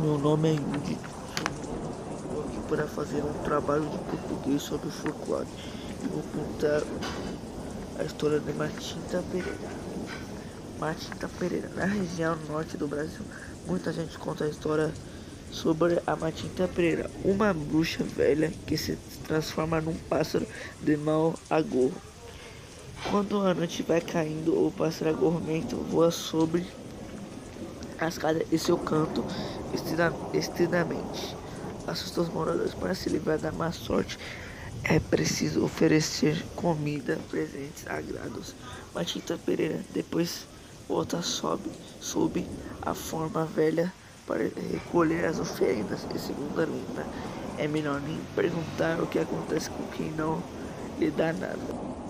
Meu nome é Yudi. Estou aqui para fazer um trabalho de português sobre o folclore. E vou contar a história de Matinta Pereira. Matinta Pereira. Na região norte do Brasil, muita gente conta a história sobre a Matinta Pereira, uma bruxa velha que se transforma num pássaro de mau agouro. Quando a noite vai caindo, o pássaro agormento voa sobre a escada e seu canto estridamente assusta os moradores. Para se livrar da má sorte, é preciso oferecer comida, presentes, agrados. Matita Pereira depois volta sobe, sob a forma velha para recolher as oferendas. E segundo a lenda, é melhor nem perguntar o que acontece com quem não lhe dá nada.